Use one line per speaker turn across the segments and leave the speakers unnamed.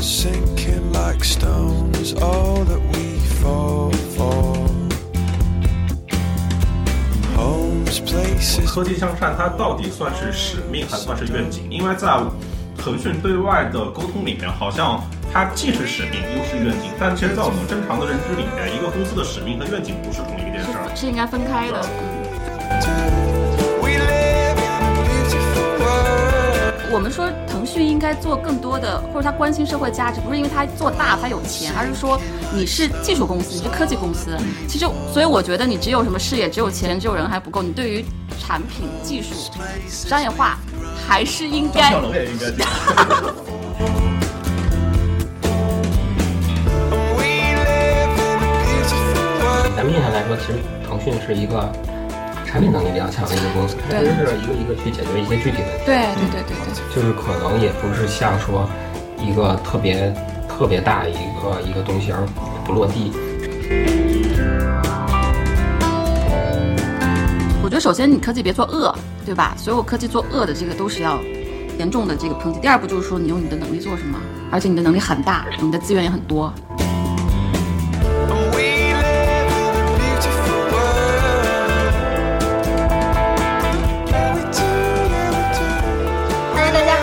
sinking like stones, all that we fall for. Homes, places.
科技向善，它到底算是使命还算是愿景？因为在腾讯对外的沟通里面，好像它既是使命又是愿景，但其实，在我们正常的认知里面，一个公司的使命和愿景不是同一件事儿。
是应该分开的。
We live in a beautiful world.
我们说腾讯应该做更多的，或者他关心社会价值，不是因为他做大他有钱，而是说你是技术公司，你是科技公司。其实，所以我觉得你只有什么事业，只有钱，只有人还不够，你对于产品、技术、商业化还是应该
小龙也应该.
咱们印象来说，其实腾讯是一个产品能力比较强的一个公司，它
对
其实是一个一个去解决一些具体问题，
对对对对对。
就是可能也不是像说一个特别特别大的一个一个东西而不落地。
我觉得首先你科技别做恶，对吧？所有科技做恶的这个都是要严重的这个抨击。第二步就是说你用你的能力做什么，而且你的能力很大，你的资源也很多。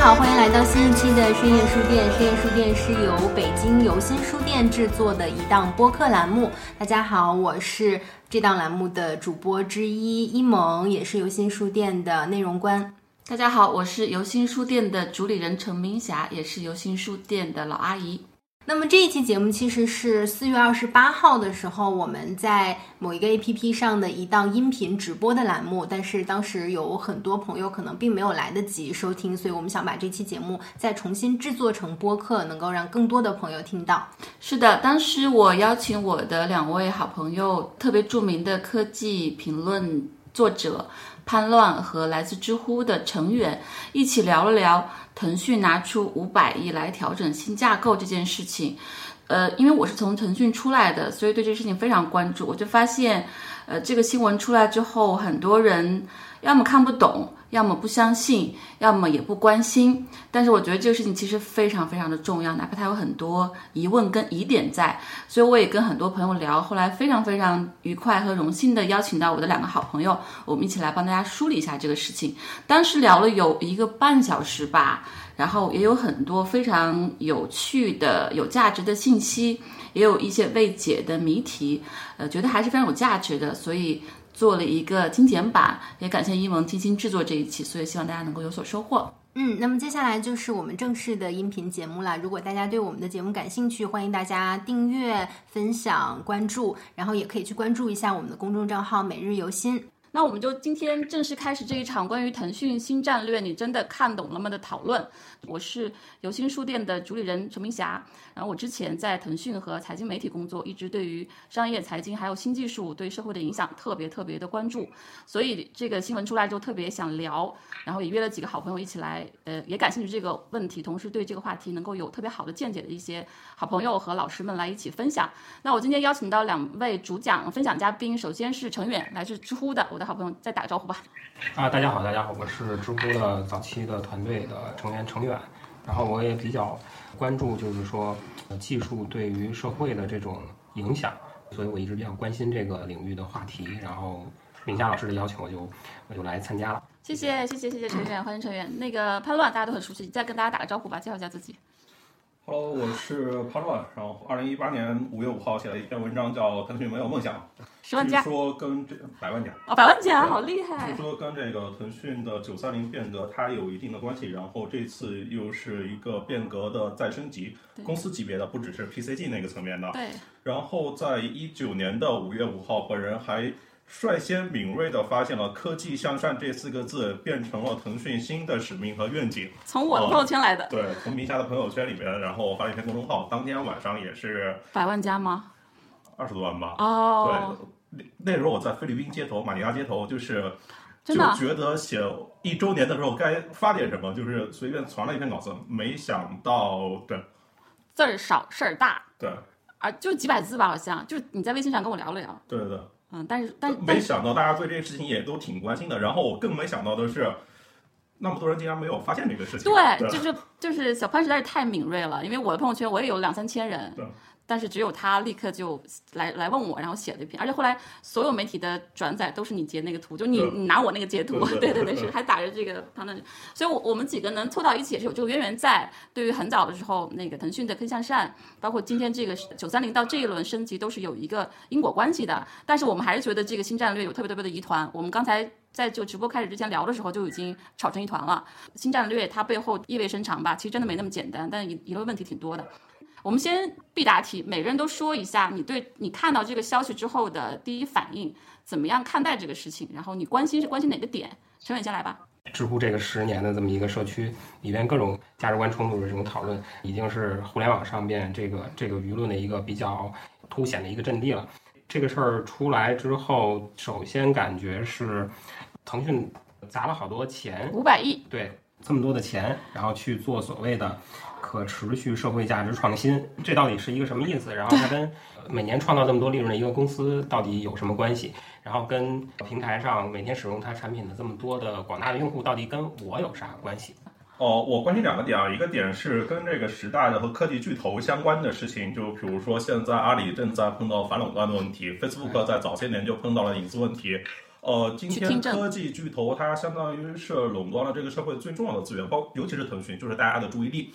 好，欢迎来到新一期的深夜书店。深夜书店是由北京游心书店制作的一档播客栏目。大家好，我是这档栏目的主播之一一萌，也是游心书店的内容官。
大家好，我是游心书店的主理人陈明霞，也是游心书店的老阿姨。
那么这一期节目其实是四月二十八号的时候，我们在某一个 APP 上的一档音频直播的栏目，但是当时有很多朋友可能并没有来得及收听，所以我们想把这期节目再重新制作成播客，能够让更多的朋友听到。
是的，当时我邀请我的两位好朋友，特别著名的科技评论作者叛乱和来自知乎的成员，一起聊了聊腾讯拿出五百亿来调整新架构这件事情。呃，因为我是从腾讯出来的，所以对这个事情非常关注。我就发现，呃，这个新闻出来之后，很多人要么看不懂，要么不相信，要么也不关心。但是我觉得这个事情其实非常非常的重要，哪怕它有很多疑问跟疑点在。所以我也跟很多朋友聊，后来非常非常愉快和荣幸的邀请到我的两个好朋友，我们一起来帮大家梳理一下这个事情。当时聊了有一个半小时吧。然后也有很多非常有趣的、有价值的信息，也有一些未解的谜题，呃，觉得还是非常有价值的，所以做了一个精简版。也感谢一萌精心制作这一期，所以希望大家能够有所收获。
嗯，那么接下来就是我们正式的音频节目了。如果大家对我们的节目感兴趣，欢迎大家订阅、分享、关注，然后也可以去关注一下我们的公众账号“每日游心”。
那我们就今天正式开始这一场关于腾讯新战略，你真的看懂了吗的讨论。我是游心书店的主理人陈明霞，然后我之前在腾讯和财经媒体工作，一直对于商业、财经还有新技术对社会的影响特别特别的关注，所以这个新闻出来之后特别想聊，然后也约了几个好朋友一起来，呃，也感兴趣这个问题，同时对这个话题能够有特别好的见解的一些好朋友和老师们来一起分享。那我今天邀请到两位主讲分享嘉宾，首先是程远，来自知乎的我的好朋友，再打个招呼吧。
啊，大家好，大家好，我是知乎的早期的团队的成员程远，然后我也比较关注，就是说呃技术对于社会的这种影响，所以我一直比较关心这个领域的话题。然后明霞老师的邀请，我就我就来参加了。
谢谢谢谢谢谢陈远，欢迎陈远。那个潘乱大家都很熟悉，再跟大家打个招呼吧，介绍一下自己。
Hello，我是潘乱，然后二零一八年五月五号写了一篇文章，叫《腾讯没有梦想》，据
十万加
说跟这百万加，
哦，百万加，好厉害
据！说跟这个腾讯的九三零变革它有一定的关系，然后这次又是一个变革的再升级，公司级别的，不只是 PCG 那个层面的。
对，
然后在一九年的五月五号，本人还率先敏锐地发现了“科技向善”这四个字变成了腾讯新的使命和愿景。
从我的朋友圈来的，
对，从名下的朋友圈里面，然后发了一篇公众号，当天晚上也是
百万加吗？
二十多万吧。
哦，
对，那那时候我在菲律宾街头马尼拉街头，就是就
真的啊
觉得写一周年的时候该发点什么，就是随便传了一篇稿子，没想到，对
字儿少事儿大
对
啊，就几百字吧，好像就是你在微信上跟我聊了聊，
对对对。
嗯，但是但
没想到大家对这个事情也都挺关心的。然后我更没想到的是，那么多人竟然没有发现这个事情。
对，就是就是小潘实在是太敏锐了，因为我的朋友圈我也有两三千人，但是只有他立刻就来来问我，然后写了一篇，而且后来所有媒体的转载都是你截那个图，就你你拿我那个截图，
对
对对是还打着这个判断，所以我我们几个能凑到一起也是有这个渊源在。对于很早的时候，那个腾讯的科技向善，包括今天这个九三零到这一轮升级，都是有一个因果关系的。但是我们还是觉得这个新战略有特别特别的疑团。我们刚才在就直播开始之前聊的时候就已经吵成一团了。新战略它背后意味深长吧，其实真的没那么简单，但疑疑问问题挺多的。我们先必答题，每个人都说一下你对你看到这个消息之后的第一反应，怎么样看待这个事情？然后你关心是关心哪个点？陈伟先来吧。
知乎这个十年的这么一个社区里边，各种价值观冲突的这种讨论，已经是互联网上边这个这个舆论的一个比较凸显的一个阵地了。这个事儿出来之后，首先感觉是腾讯砸了好多钱，
五百亿，
对这么多的钱，然后去做所谓的可持续社会价值创新，这到底是一个什么意思？然后它跟呃每年创造这么多利润的一个公司到底有什么关系？然后跟平台上每天使用它产品的这么多的广大的用户，到底跟我有啥关系？
哦，我关心两个点啊，一个点是跟这个时代的和科技巨头相关的事情，就比如说现在阿里正在碰到反垄断的问题，Facebook 在早些年就碰到了隐私问题。呃，今天科技巨头它相当于是垄断了这个社会最重要的资源，包尤其是腾讯，就是大家的注意力。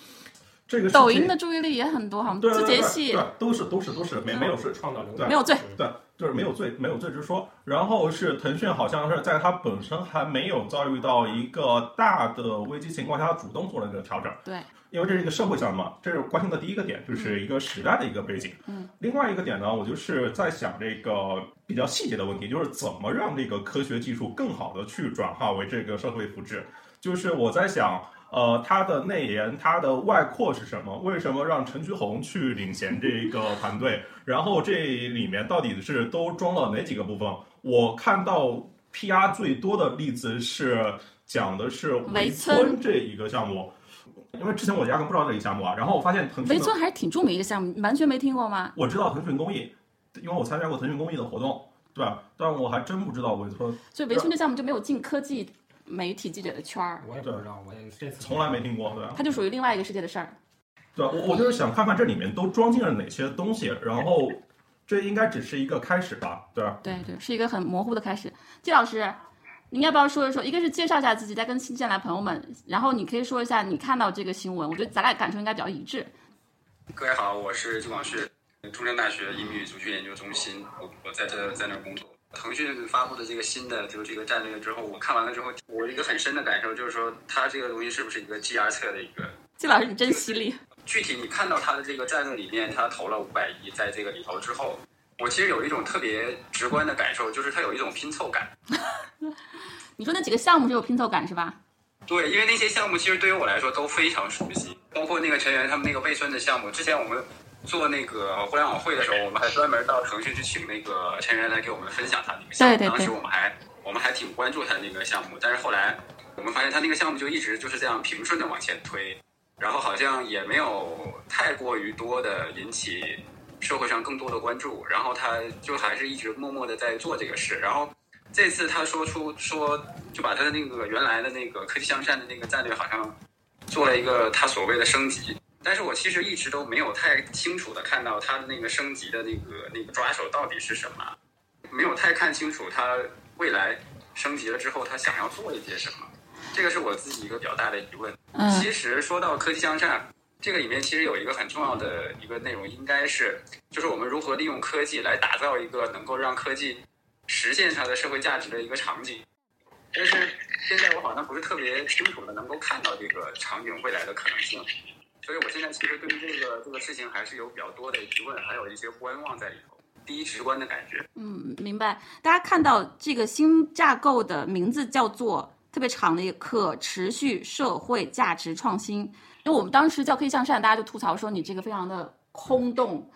这个
抖音的注意力也很多，好像
对对对对
字节系
对都是都是都是没没有是
创造流
量。
没有罪，
对，就是没有罪，没有罪之说。然后是腾讯好像是在它本身还没有遭遇到一个大的危机情况下，主动做了一个调整。
对，
因为这是一个社会项目嘛，这是关心的第一个点，就是一个时代的一个背景。
嗯，
另外一个点呢，我就是在想这个比较细节的问题，就是怎么让这个科学技术更好的去转化为这个社会福祉。就是我在想，呃，它的内延、它的外扩是什么？为什么让陈菊红去领衔这个团队？然后这里面到底是都装了哪几个部分？我看到 PR 最多的例子是讲的是围
村
村这一个项目。因为之前我压根不知道这个项目啊，然后我发现腾讯
围村还是挺著名一个项目，你完全没听过吗？
我知道腾讯公益，因为我参加过腾讯公益的活动，对吧？但我还真不知道围村，
所以围村这项目就没有进科技媒体记者的圈儿，
我也不知道，我也这次
从来没听过，对吧？
它就属于另外一个世界的事儿。
对吧？我我就是想看看这里面都装进了哪些东西，然后这应该只是一个开始吧，对吧？
对对，是一个很模糊的开始。季老师，您要不要说一说？一个是介绍一下自己，再跟新进来朋友们，然后你可以说一下你看到这个新闻，我觉得咱俩感受应该比较一致。
各位好，我是季广旭，中山大学英语族群研究中心，我我在这在那儿工作。腾讯发布的这个新的就是这个战略之后，我看完了之后，我一个很深的感受就是说，它这个东西是不是一个 GR 策的一个？
季老师，你真犀利。
具体你看到它的这个战略里面，它投了五百亿在这个里头之后，我其实有一种特别直观的感受，就是它有一种拼凑感。
你说那几个项目是有拼凑感是吧？
对，因为那些项目其实对于我来说都非常熟悉，包括那个成员他们那个魏村的项目，之前我们做那个互联网会的时候，我们还专门到腾讯去请那个成员来给我们分享他那个项目。
对对对
当时我们还我们还挺关注他的那个项目，但是后来我们发现他那个项目就一直就是这样平顺的往前推，然后好像也没有太过于多的引起社会上更多的关注，然后他就还是一直默默的在做这个事，然后。这次他说出说，就把他的那个原来的那个科技向善的那个战略，好像做了一个他所谓的升级。但是我其实一直都没有太清楚的看到它的那个升级的那个那个抓手到底是什么，没有太看清楚它未来升级了之后它想要做一些什么。这个是我自己一个比较大的疑问。
嗯
其实说到科技向善，这个里面其实有一个很重要的一个内容，应该是就是我们如何利用科技来打造一个能够让科技实现它的社会价值的一个场景。但是现在我好像不是特别清楚的能够看到这个场景未来的可能性，所以我现在其实对于这个这个事情还是有比较多的疑问，还有一些观望在里头。第一直观的感觉，
嗯，明白。大家看到这个新架构的名字叫做特别长的一个可持续社会价值创新。因为我们当时叫可以向善，大家就吐槽说你这个非常的空洞，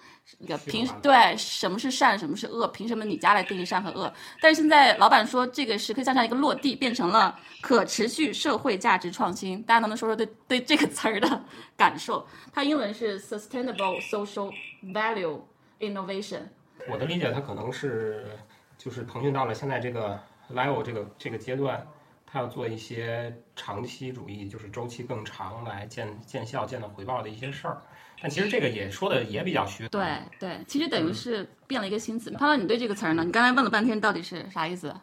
凭
虚幻
对什么是善，什么是恶，凭什么你家来定义善和恶？但是现在老板说这个是可以向上一个落地，变成了可持续社会价值创新。大家能不能说说对对这个词儿的 感受？它英文是 sustainable social value innovation。
我的理解，它可能是就是腾讯到了现在这个 level 这个这个阶段，它要做一些长期主义，就是周期更长来见见效、见到回报的一些事儿。但其实这个也说的也比较虚。
对对，其实等于是变了一个新词。潘乐，你对这个词儿呢？你刚才问了半天，到底是啥意思？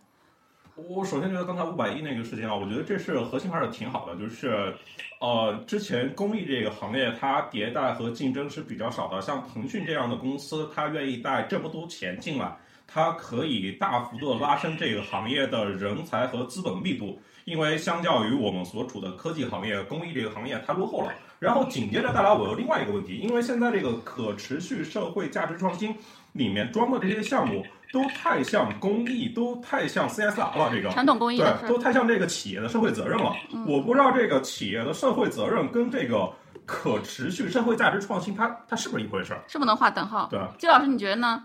我首先觉得刚才五百亿那个事情啊，我觉得这是核心还是挺好的，就是，呃，之前公益这个行业它迭代和竞争是比较少的，像腾讯这样的公司，它愿意带这么多钱进来，它可以大幅度拉升这个行业的人才和资本密度，因为相较于我们所处的科技行业，公益这个行业太落后了。然后紧接着带来我有另外一个问题，因为现在这个可持续社会价值创新里面装的这些项目都太像公益，都太像 CSR 了，这个
传统公益
对，都太像这个企业的社会责任了。我不知道这个企业的社会责任跟这个可持续社会价值创新它，它是不是一回事儿？
是不能划等号。
对，
季老师，你觉得呢？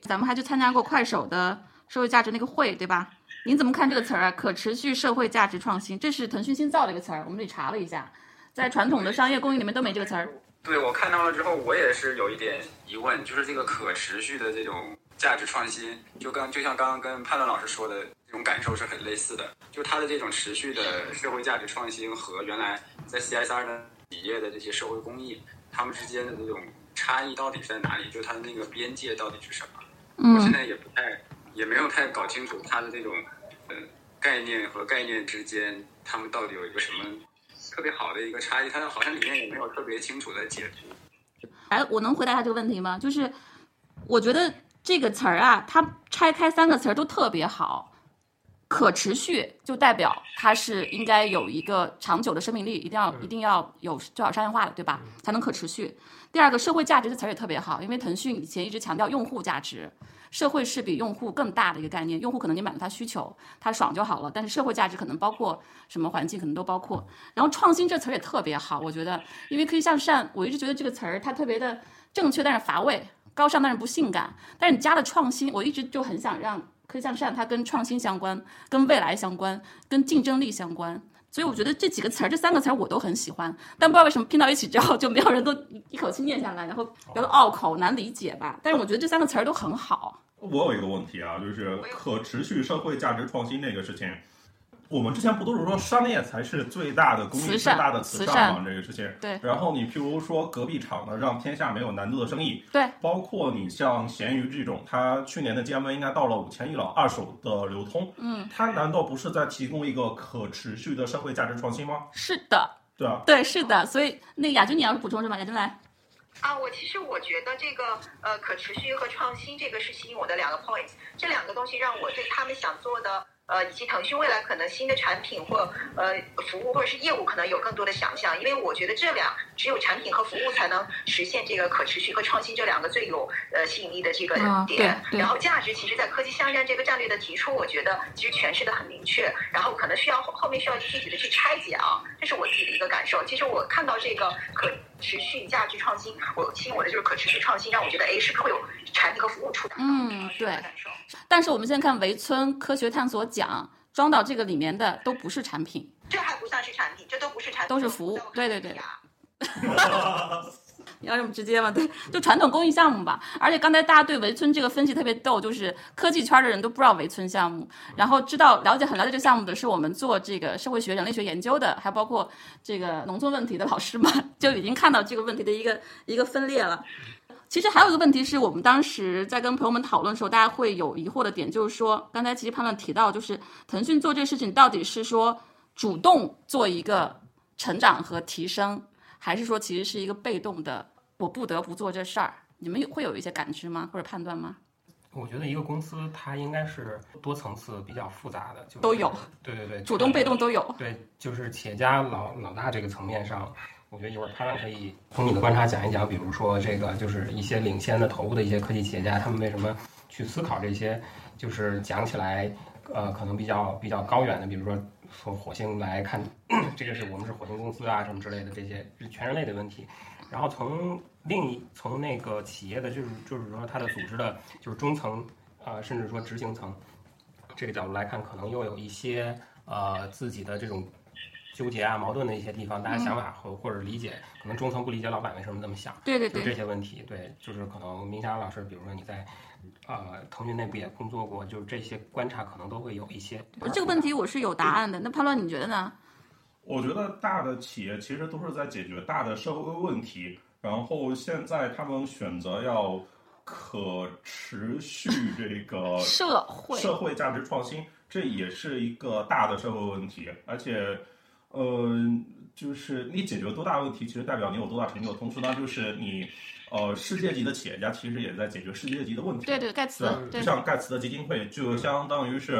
咱们还去参加过快手的社会价值那个会，对吧？您怎么看这个词儿啊？可持续社会价值创新，这是腾讯新造的一个词儿，我们这里查了一下，在传统的商业公益里面都没这个词儿。
对我看到了之后，我也是有一点疑问，就是这个可持续的这种价值创新，就刚就像刚刚跟潘乐老师说的这种感受是很类似的，就它的这种持续的社会价值创新和原来在 CSR 的企业的这些社会公益，他们之间的这种差异到底是在哪里？就它的那个边界到底是什么？我现
嗯，
在也不太，也没有太搞清楚它的这种呃概念和概念之间，他们到底有一个什么特别好的一个差异？它好像里面也没有特别清楚的解读。
哎，我能回答一下这个问题吗？就是我觉得这个词儿啊，它拆开三个词儿都特别好。可持续就代表它是应该有一个长久的生命力，一定要一定要有最好商业化的，对吧？才能可持续。第二个，社会价值的词儿也特别好，因为腾讯以前一直强调用户价值，社会是比用户更大的一个概念。用户可能你满足他需求，他爽就好了，但是社会价值可能包括什么环境，可能都包括。然后创新这词儿也特别好，我觉得，因为可以向善，我一直觉得这个词儿它特别的正确，但是乏味；高尚，但是不性感。但是你加了创新，我一直就很想让科技向善它跟创新相关，跟未来相关，跟竞争力相关。所以我觉得这几个词儿，这三个词儿我都很喜欢，但不知道为什么拼到一起之后，就没有人都一口气念下来，然后比较拗口、难理解吧。但是我觉得这三个词儿都很好。
我有一个问题啊，就是可持续社会价值创新这个事情，我们之前不都是说商业才是最大的公益、最大的慈
慈
善吗？这个事情。
对
然后你譬如说隔壁厂的让天下没有难做的生意，
对，
包括你像闲鱼这种，它去年的 GMV 应该到了五千亿了，二手的流通，
嗯，
它难道不是在提供一个可持续的社会价值创新吗？
是的，
对啊，
对，是的。所以那个雅君，你要是补充什么？雅君来。
啊，我其实我觉得这个呃可持续和创新这个是吸引我的两个 point，这两个东西让我对他们想做的呃以及腾讯未来可能新的产品或呃服务或者是业务可能有更多的想象，因为我觉得这两只有产品和服务才能实现这个可持续和创新这两个最有呃吸引力的这个
啊
点。然后价值其实，在科技向善这个战略的提出，我觉得其实诠释的很明确，然后可能需要后后面需要具体的去拆解啊，这是我自己的一个感受。其实我看到这个可持续价值创新，我吸引我的就是可持续创新，让我觉得哎，是不是会有产品和服务出来？
嗯对。但是我们现在看围村科学探索奖装到这个里面的都不是产品，
这还不算是产品，这都不是产品，
都是服务对对对
啊
你 要这么直接吗？对，就传统公益项目吧。而且刚才大家对围村这个分析特别逗，就是科技圈的人都不知道围村项目，然后知道了解很了解这个项目的是我们做这个社会学、人类学研究的，还包括这个农村问题的老师们，就已经看到这个问题的一个一个分裂了。其实还有一个问题是我们当时在跟朋友们讨论的时候，大家会有疑惑的点，就是说，刚才其实判断提到，就是腾讯做这个事情到底是说主动做一个成长和提升，还是说其实是一个被动的，我不得不做这事儿？你们有会有一些感知吗？或者判断吗？
我觉得一个公司它应该是多层次、比较复杂的，就是
都有。
对对对，
主动、被动都有。
对，就是企业家老老大这个层面上，我觉得一会儿潘乱可以从你的观察讲一讲，比如说这个就是一些领先的头部的一些科技企业家，他们为什么去思考这些，就是讲起来，呃，可能比较比较高远的，比如说从火星来看，这个是我们是火星公司啊什么之类的这些是全人类的问题，然后从另一从那个企业的就是就是说它的组织的，就是中层，呃，甚至说执行层这个角度来看，可能又有一些呃自己的这种纠结啊、矛盾的一些地方，大家想法和或者理解，可能中层不理解老板为什么这么想，
对对
就这，些问题，对，就是可能明霞老师，比如说你在呃腾讯内部也工作过，就是这些观察可能都会有一些。
这个问题我是有答案的。那潘乱你觉得呢？
我觉得大的企业其实都是在解决大的社会问题，然后现在他们选择要可持续 这个
社会
社会价值创新，这也是一个大的社会问题，而且，呃，就是你解决多大问题，其实代表你有多大成就，同时呢，就是你，呃，世界级的企业家其实也在解决世界级的问题。
对对，盖茨
就像盖茨的基金会，就相当于是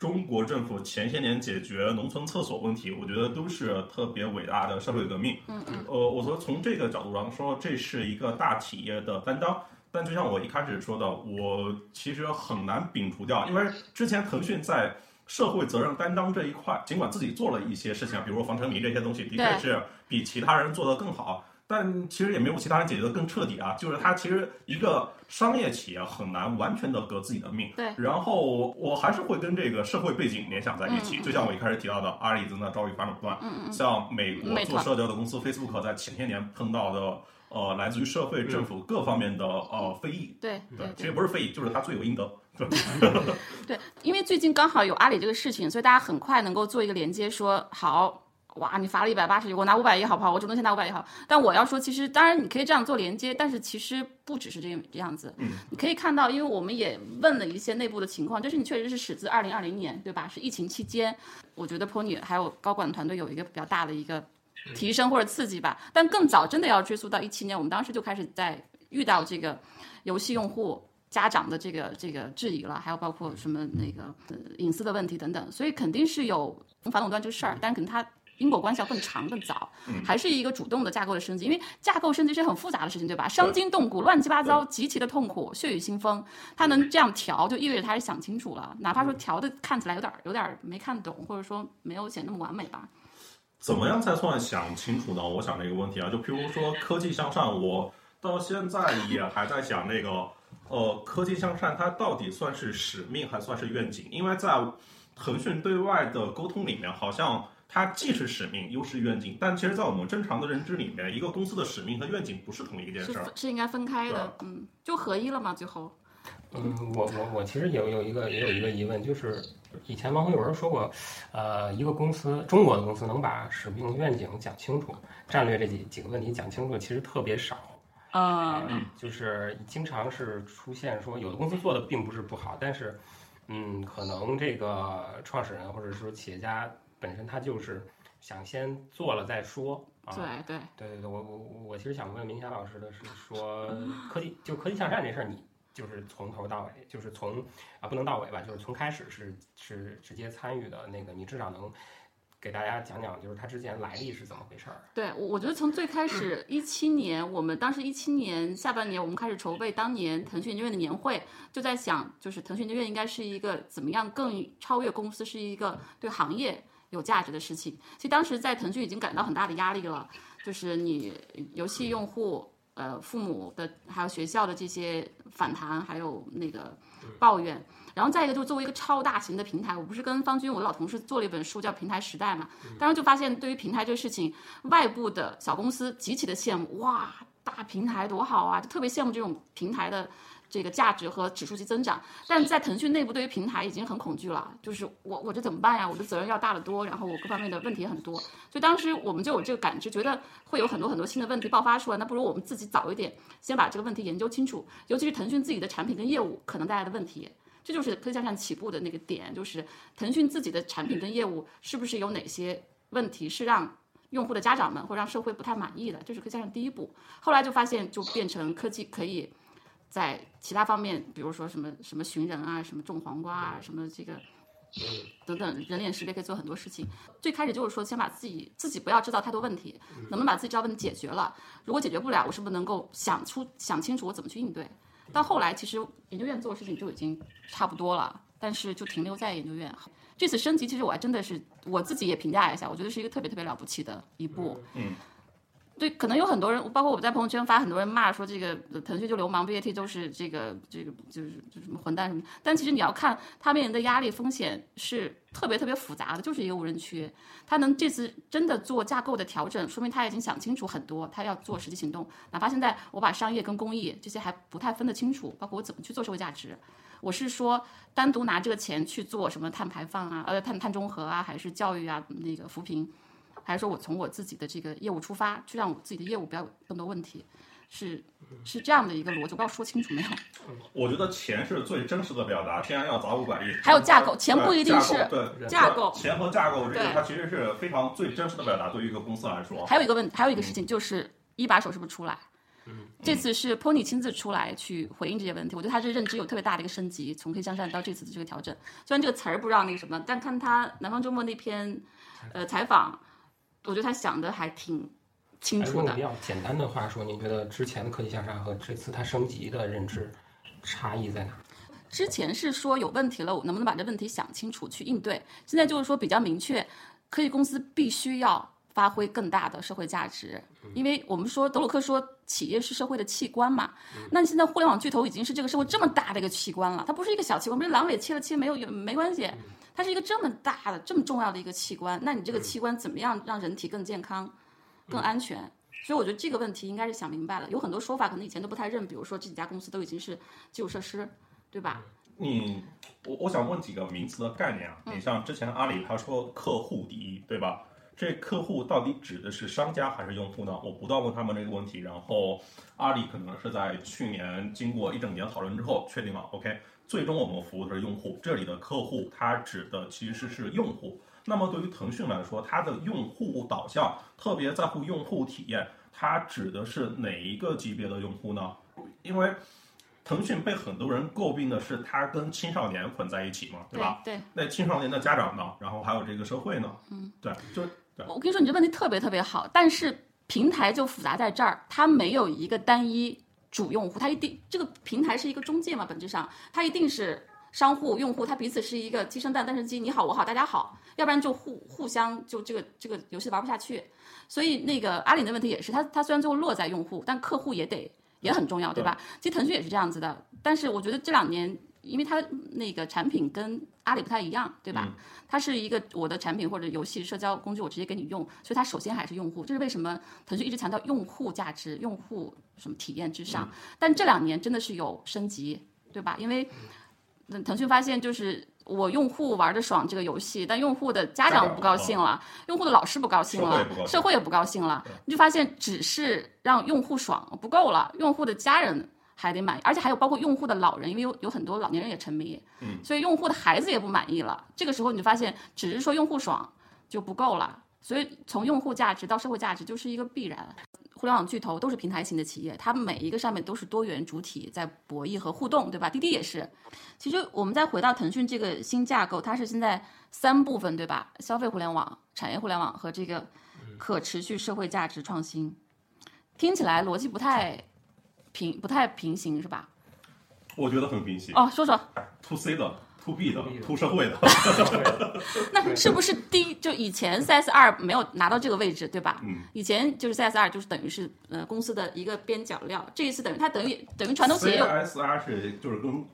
中国政府前些年解决农村厕所问题，我觉得都是特别伟大的社会革命。
嗯嗯，
呃，我说从这个角度上说，这是一个大企业的担当。但就像我一开始说的，我其实很难摒除掉，因为之前腾讯在社会责任担当这一块，尽管自己做了一些事情，比如说防沉迷这些东西，的确是比其他人做得更好。但其实也没有其他人解决的更彻底啊，就是它其实一个商业企业很难完全的革自己的命。
对
然后我还是会跟这个社会背景联想在一起，就像我一开始提到的，阿里正在遭遇反垄断，
嗯嗯
像美国做社交的公司 Facebook 在前些年碰到的呃来自于社会、政府各方面的呃非议。
对对
对，其实不是非议，就是他罪有应得。对
对，因为最近刚好有阿里这个事情，所以大家很快能够做一个连接说，好。哇，你罚了一百八十亿，我拿五百亿好不好？我主动先拿五百亿好。但我要说，其实当然你可以这样做连接，但是其实不只是这这样子。
嗯，
你可以看到，因为我们也问了一些内部的情况，就是你确实是始自二零二零年，对吧？是疫情期间，我觉得 Pony 还有高管团队有一个比较大的一个提升或者刺激吧。但更早真的要追溯到一七年，我们当时就开始在遇到这个游戏用户。家长的这个这个质疑了，还有包括什么那个、呃、隐私的问题等等，所以肯定是有反垄断这个事儿，但可能它因果关系要更长更早，还是一个主动的架构的升级，因为架构升级是很复杂的事情，对吧？伤筋动骨，乱七八糟，极其的痛苦，血雨腥风。他能这样调，就意味着他是想清楚了，哪怕说调的看起来有点有点没看懂，或者说没有显那么完美吧。
怎么样才算想清楚呢？我想这个问题啊，就譬如说科技向上，我到现在也还在想那个。呃，科技向善它到底算是使命还算是愿景？因为在腾讯对外的沟通里面，好像它既是使命又是愿景，但其实，在我们正常的认知里面，一个公司的使命和愿景不是同一件事儿。
是应该分开的，嗯，就合一了嘛，最后。
嗯，我我我其实有有一个也有一个疑问，就是以前王辉有人说过，呃，一个公司中国的公司能把使命愿景讲清楚，战略这几几个问题讲清楚，其实特别少。
啊、
嗯，就是经常是出现说，有的公司做的并不是不好，但是，嗯，可能这个创始人或者说企业家本身他就是想先做了再说啊。
对对
对对对，我我我其实想问明霞老师的是说，科技就科技向善这事儿，你就是从头到尾，就是从啊不能到尾吧，就是从开始是是直接参与的那个，你至少能。给大家讲讲，就是他之前来历是怎么回事儿？
对，我我觉得从最开始一七年，我们当时一七年下半年，我们开始筹备当年腾讯研究院的年会，就在想，就是腾讯研究院应该是一个怎么样更超越公司，是一个对行业有价值的事情。其实当时在腾讯已经感到很大的压力了，就是你游戏用户。呃，父母的还有学校的这些反弹，还有那个抱怨，然后再一个就作为一个超大型的平台，我不是跟方军我的老同事做了一本书叫《平台时代》嘛，当时就发现对于平台这个事情，外部的小公司极其的羡慕，哇，大平台多好啊，就特别羡慕这种平台的。这个价值和指数级增长，但在腾讯内部对于平台已经很恐惧了，就是我我这怎么办呀？我的责任要大得多，然后我各方面的问题也很多，所以当时我们就有这个感知，觉得会有很多很多新的问题爆发出来，那不如我们自己早一点先把这个问题研究清楚，尤其是腾讯自己的产品跟业务可能带来的问题，这就是科技向上起步的那个点，就是腾讯自己的产品跟业务是不是有哪些问题是让用户的家长们或让社会不太满意的，这是科技向上第一步，后来就发现就变成科技可以。在其他方面，比如说什么什么寻人啊，什么种黄瓜啊，什么这个等等人脸识别可以做很多事情。最开始就是说，先把自己自己不要制造太多问题，能不能把自己制造问题解决了？如果解决不了，我是不是能够想出想清楚我怎么去应对？到后来，其实研究院做的事情就已经差不多了，但是就停留在研究院。这次升级，其实我还真的是我自己也评价一下，我觉得是一个特别特别了不起的一步。
嗯。
对，可能有很多人，包括我在朋友圈发，很多人骂说这个腾讯就流氓，BAT 都是这个这个就是就什么混蛋什么。但其实你要看他面临的压力风险是特别特别复杂的，就是一个无人区。他能这次真的做架构的调整，说明他已经想清楚很多，他要做实际行动。哪怕现在我把商业跟公益这些还不太分得清楚，包括我怎么去做社会价值。我是说，单独拿这个钱去做什么碳排放啊，呃，碳碳中和啊，还是教育啊，那个扶贫，还是说我从我自己的这个业务出发，去让我自己的业务不要有更多问题，是是这样的一个逻辑，我不知道说清楚没有？
我觉得钱是最真实的表达，天然要杂五百亿。
还有架构，钱不一定是
对
架构，
钱和架构这个
对
它其实是非常最真实的表达，对于一个公司来说。
还有一个问，还有一个事情就是一把手是不是出来？这次是 Pony 亲自出来去回应这些问题，我觉得他这认知有特别大的一个升级，从黑向善到这次的这个调整。虽然这个词儿不知道那个什么，但看他南方周末那篇呃采访，我觉得他想的还挺清楚的
哎用比。较简单的话说，你觉得之前的科技向上和这次它升级的认知差异在哪？
之前是说有问题了，我能不能把这问题想清楚去应对？现在就是说比较明确，科技公司必须要发挥更大的社会价值，因为我们说德鲁克说企业是社会的器官嘛，那现在互联网巨头已经是这个社会这么大的一个器官了，它不是一个小器官，不是阑尾切了切没有有没关系，它是一个这么大的这么重要的一个器官，那你这个器官怎么样让人体更健康、更安全？所以我觉得这个问题应该是想明白了，有很多说法可能以前都不太认，比如说这几家公司都已经是基础设施，对吧？
你我我想问几个名词的概念啊，你像之前阿里他说客户第一，对吧？这客户到底指的是商家还是用户呢？我不断问他们这个问题，然后阿里可能是在去年经过一整年讨论之后确定了，OK，最终我们服务的是用户，这里的客户它指的其实是用户。那么对于腾讯来说，它的用户导向特别在乎用户体验，它指的是哪一个级别的用户呢？因为腾讯被很多人诟病的是它跟青少年混在一起嘛，对吧？
对，
那青少年的家长呢？然后还有这个社会呢？嗯，对，就对。
我跟你说，你这问题特别特别好，但是平台就复杂在这儿，它没有一个单一主用户，它一定这个平台是一个中介嘛，本质上它一定是商户、用户，它彼此是一个鸡生蛋，蛋生鸡，你好我好大家好，要不然就互互相就这个这个游戏玩不下去。所以那个阿里的问题也是，它它虽然最后落在用户，但客户也得也很重要，对吧？其实腾讯也是这样子的，但是我觉得这两年。因为它那个产品跟阿里不太一样，对吧？它是一个我的产品或者游戏社交工具，我直接给你用，所以它首先还是用户。这是为什么腾讯一直强调用户价值、用户什么体验至上。但这两年真的是有升级，对吧？因为嗯腾讯发现就是我用户玩的爽这个游戏，但用户的家长不高兴了，用户的老师不高兴了
社会也不高兴
了，你就发现只是让用户爽不够了，用户的家人。还得满意，而且还有包括用户的老人，因为有有很多老年人也沉迷，嗯，所以用户的孩子也不满意了。这个时候你就发现，只是说用户爽就不够了，所以从用户价值到社会价值就是一个必然。互联网巨头都是平台型的企业，它每一个上面都是多元主体在博弈和互动，对吧？滴滴也是。其实我们再回到腾讯这个新架构，它是现在三部分，对吧？消费互联网、产业互联网和这个可持续社会价值创新，听起来逻辑不太。平不太平行是吧？
我觉得很平行。
哦，说说。
to C 的，to B 的，to 社会的。
那是不是第一就以前 CS 二没有拿到这个位置，对吧？
嗯。
以前就是 CS 二就是等于是呃公司的一个边角料，这一次等于它等于等于传统企业。
CSR 是就是跟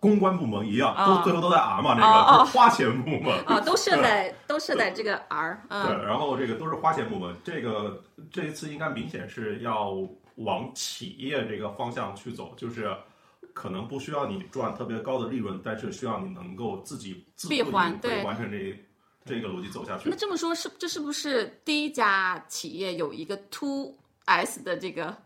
公关部门一样，
哦
都最后都在 R 嘛，那个花钱部门。
啊，都设在都设在这个 R，嗯。
对，然后这个都是花钱部门，这个这一次应该明显是要。往企业这个方向去走，就是可能不需要你赚特别高的利润，但是需要你能够自己自
闭环对
完成这这个逻辑走下去。
那这么说，是这是不是第一家企业有一个 To S 的这个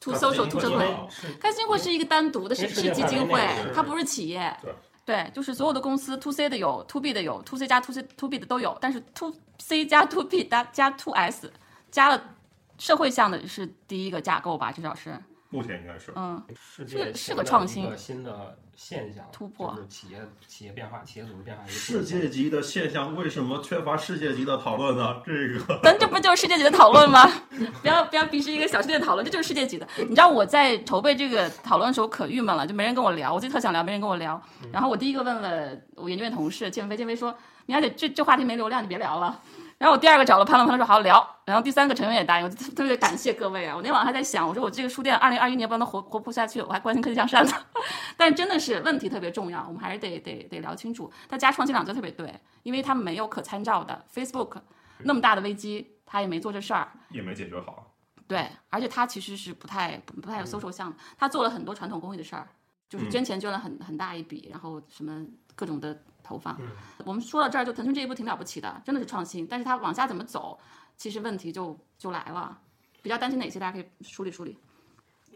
To Social To 社会？开心会是一一个单独的，是是基金会，它不是企业。对，就是所有的公司 To C 的有，To B 的有，To C 加 To C To B 的都有，但是 To C 加 To B 加加 To S 加了。社会向的是第一个架构吧，至少是。
目前应该是。
嗯，
世界
是个创新，
新的现象
突破，
就是企业企业变化、企业组织变化。
世界级的现象为什么缺乏世界级的讨论呢？这个，
咱这不就是世界级的讨论吗？不要不要鄙视一个小世界的讨论，这就是世界级的。你知道我在筹备这个讨论的时候可郁闷了，就没人跟我聊，我自己特想聊，没人跟我聊。然后我第一个问了我研究院同事建飞，建飞说：“米娅姐，这这话题没流量，你别聊了。”然后我第二个找了潘乐，潘乐说好聊，然后第三个成员也答应，我特特别感谢各位啊！我那晚上还在想，我说我这个书店二零二一年不能活活不下去，我还关心科技向善呢。但真的是问题特别重要，我们还是得得得聊清楚。他加创新两个字特别对，因为他没有可参照的 Facebook 那么大的危机，他也没做这事儿。
也没解决好。
对，而且他其实是不太不不太有 social 项目，他做了很多传统公益的事儿，就是捐钱捐了很很大一笔，然后什么各种的投放。我们说到这儿，就腾讯这一步挺了不起的，真的是创新，但是它往下怎么走，其实问题就就来了。比较担心哪些，大家可以梳理梳理。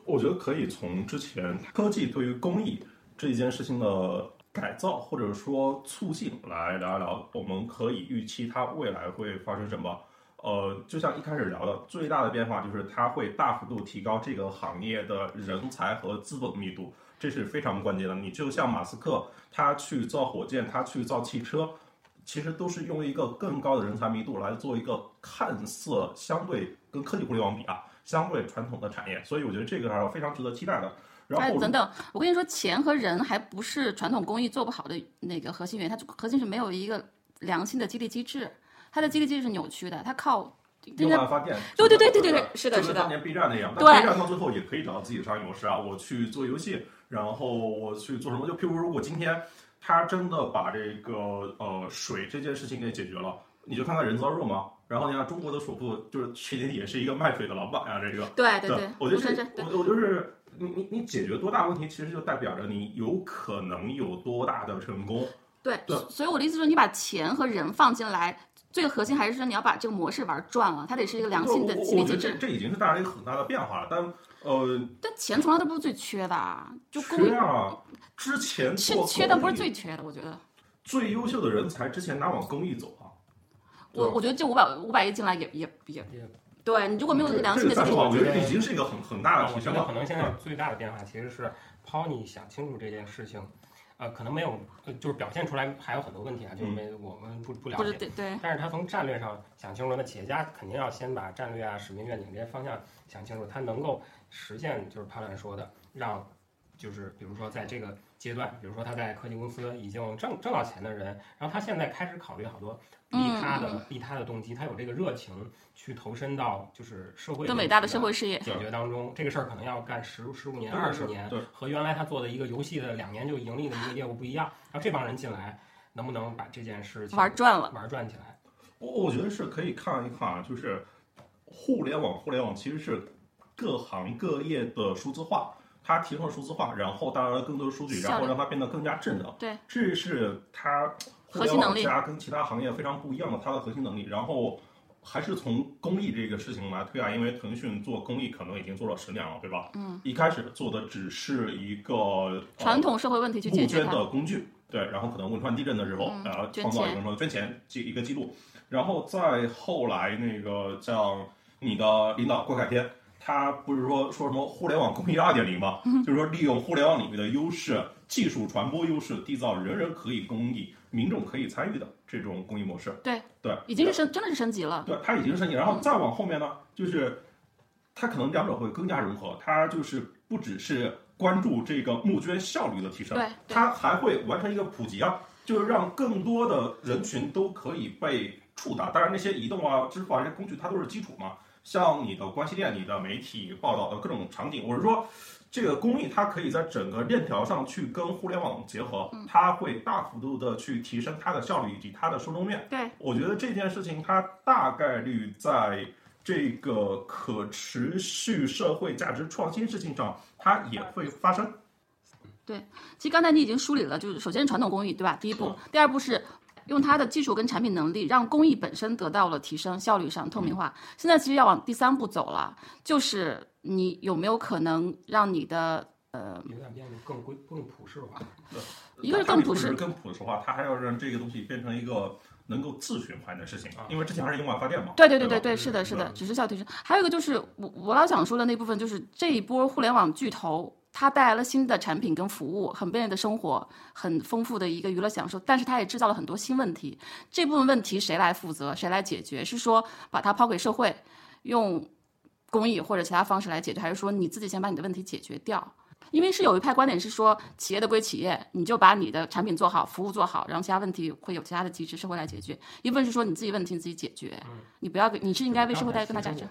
我觉得可以从之前科技对于公益这一件事情的改造或者说促进来聊一聊，我们可以预期它未来会发生什么。呃，就像一开始聊的，最大的变化就是它会大幅度提高这个行业的人才和资本密度，这是非常关键的。你就像马斯克，他去造火箭，他去造汽车，其实都是用一个更高的人才密度来做一个看似相对跟科技互联网比啊，相对传统的产业。所以我觉得这个还是非常值得期待的。然后，
哎等等，我跟你说，钱和人还不是传统工艺做不好的那个核心原因，它核心是没有一个良性的激励机制，它的激励机制是扭曲的，它靠
用来发电，
对对对对对对是的是的
就当年 B 站那样，B 站到最后也可以找到自己的商业模式啊。我去做游戏，然后我去做什么？就譬如如果今天他真的把这个呃水这件事情给解决了，你就看看人造肉嘛。然后你看中国的首富就是去年也是一个卖水的老板啊，这个
对对对，
我觉得这
吴珊珊对
我我就是你你你解决多大问题，其实就代表着你有可能有多大的成功。
对
对，
所以我的意思是，你把钱和人放进来，最核心还是说你要把这个模式玩转了，它得是一个良性的
我
激励机制。
这已经是带来一个很大的变化了，但呃，
但钱从来都不是最缺的啊，就公益
缺啊，之前
是
做
缺的不是最缺的，我觉得。
最优秀的人才之前哪往公益走啊？
我我觉得这五百五百亿进来也也也，对你如果没有
这
良心的激励
这个再说吧，我，觉得已经是一个很很大的提升了。
可能现在最大的变化其实是 Pony 想清楚这件事情，呃，可能没有，呃就是表现出来还有很多问题啊，就是没我们不不了解。
对对
但是他从战略上想清楚了，那企业家肯定要先把战略啊、使命、愿景这些方向想清楚，他能够实现就是潘乱说的，让就是比如说在这个阶段，比如说他在科技公司已经挣挣到钱的人，然后他现在开始考虑好多利他的、
嗯
利他的动机，他有这个热情去投身到就是社会
更伟大的社会事业。
解决当中，这个事儿可能要干十十五年、二十年，
对
和原来他做的一个游戏的两年就盈利的一个业务不一样。然后这帮人进来，能不能把这件事情
玩转了，
玩转起来？
我我觉得是可以看一看啊，就是互联网，互联网其实是各行各业的数字化，它提升了数字化，然后带来了更多的数据，然后让它变得更加智能。
对，
这是它互联
核心能力
网加跟其他行业非常不一样的它的核心能力。然后还是从公益这个事情来推啊，因为腾讯做公益可能已经做了十年了，对吧？
嗯，
一开始做的只是一个、呃
传统社会问题去解
募捐
决。
的工具，对，然后可能汶川地震的时候，
嗯
呃，
捐
创造一个什么捐钱记一个记录，然后再后来那个像你的领导郭凯天，他不是说说什么互联网公益二点零吗？
嗯
就是说利用互联网领域的优势、技术传播优势，缔造人人可以公益、民众可以参与的这种公益模式。
对
对，
已经是升，真的是升级了。
对，它已经是升级，然后再往后面呢，就是它可能两者会更加融合，它就是不只是关注这个募捐效率的提升，
对对
它还会完成一个普及啊，就是让更多的人群都可以被触达。当然，那些移动啊、支付啊这些工具，它都是基础嘛。像你的关系链、你的媒体报道的各种场景，我是说，这个公益它可以在整个链条上去跟互联网结合，它会大幅度的去提升它的效率以及它的受众面。
对，
我觉得这件事情它大概率在这个可持续社会价值创新事情上，它也会发生。
对其实刚才你已经梳理了，就是首先是传统公益，对吧？第一步，第二步是用它的技术跟产品能力，让工艺本身得到了提升，效率上透明化。现在其实要往第三步走了，就是你有没有可能让你的呃，
有点变得更规更普世化。
一个是更普世
更普世化，它还要让这个东西变成一个能够自循环的事情
啊，
因为之前还是用外发电嘛。
对对对
对
对对，是的，是的，只是效率提升。还有一个就是我我老想说的那部分，就是这一波互联网巨头，它带来了新的产品跟服务，很便利的生活，很丰富的一个娱乐享受，但是它也制造了很多新问题。这部分问题谁来负责？谁来解决？是说把它抛给社会，用公益或者其他方式来解决，还是说你自己先把你的问题解决掉？因为是有一派观点是说，企业的归企业，你就把你的产品做好，服务做好，然后其他问题会有其他的机制，社会来解决。一部分是说你自己问题你自己解决，你不要给，你是应该为社会带来更大价值。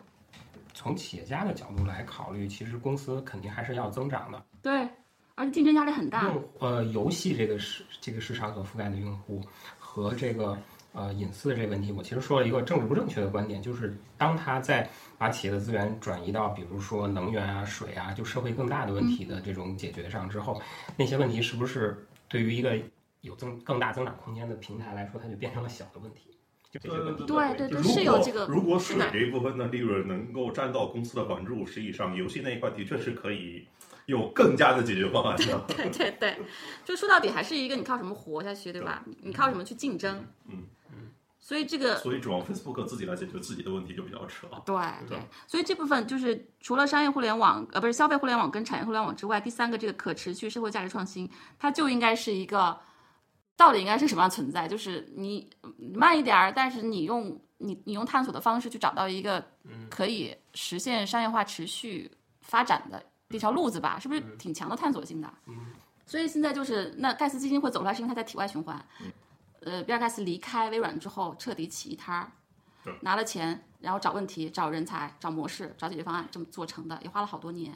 从企业家的角度来考虑，其实公司肯定还是要增长的。
对，而且竞争压力很大。
用呃游戏这个市这个市场所覆盖的用户和这个呃隐私的这个问题，我其实说了一个政治不正确的观点，就是当他在把企业的资源转移到比如说能源啊、水啊，就社会更大的问题的这种解决上之后，那些问题是不是对于一个有增更大增长空间的平台来说，它就变成了小的问题？就这些问题。
对对对，是有这个
如果水这一部分的利润能够占到公司的百分之五十以上，游戏那一块的确是可以有更加的解决方案的。
对对对，就说到底还是一个你靠什么活下去，对吧？你你靠什么去竞争？
嗯
嗯。所以这个
所以指望 Facebook 自己来解决自己的问题就比较扯。
对
对
对，所以这部分就是除了商业互联网，呃，不是消费互联网跟产业互联网之外，第三个这个可持续社会价值创新，它就应该是一个到底应该是什么样存在？就是你慢一点儿，但是你用你你用探索的方式去找到一个可以实现商业化持续发展的一条路子吧？是不是挺强的探索性的？所以现在就是那盖茨基金会走出来，是因为他在体外循环。呃，比尔盖茨离开微软之后，彻底起一摊儿
对，
拿了钱，然后找问题、找人才、找模式、找解决方案，这么做成的，也花了好多年。